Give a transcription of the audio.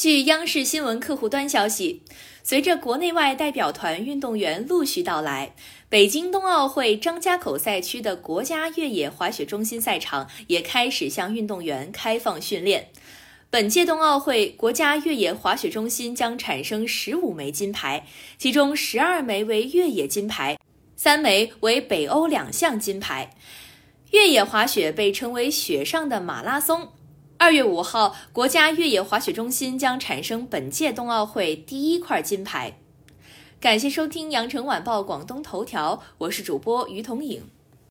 据央视新闻客户端消息，随着国内外代表团运动员陆续到来，北京冬奥会张家口赛区的国家越野滑雪中心赛场也开始向运动员开放训练。本届冬奥会，国家越野滑雪中心将产生十五枚金牌，其中十二枚为越野金牌，三枚为北欧两项金牌。越野滑雪被称为“雪上的马拉松”。二月五号，国家越野滑雪中心将产生本届冬奥会第一块金牌。感谢收听羊城晚报广东头条，我是主播于彤颖。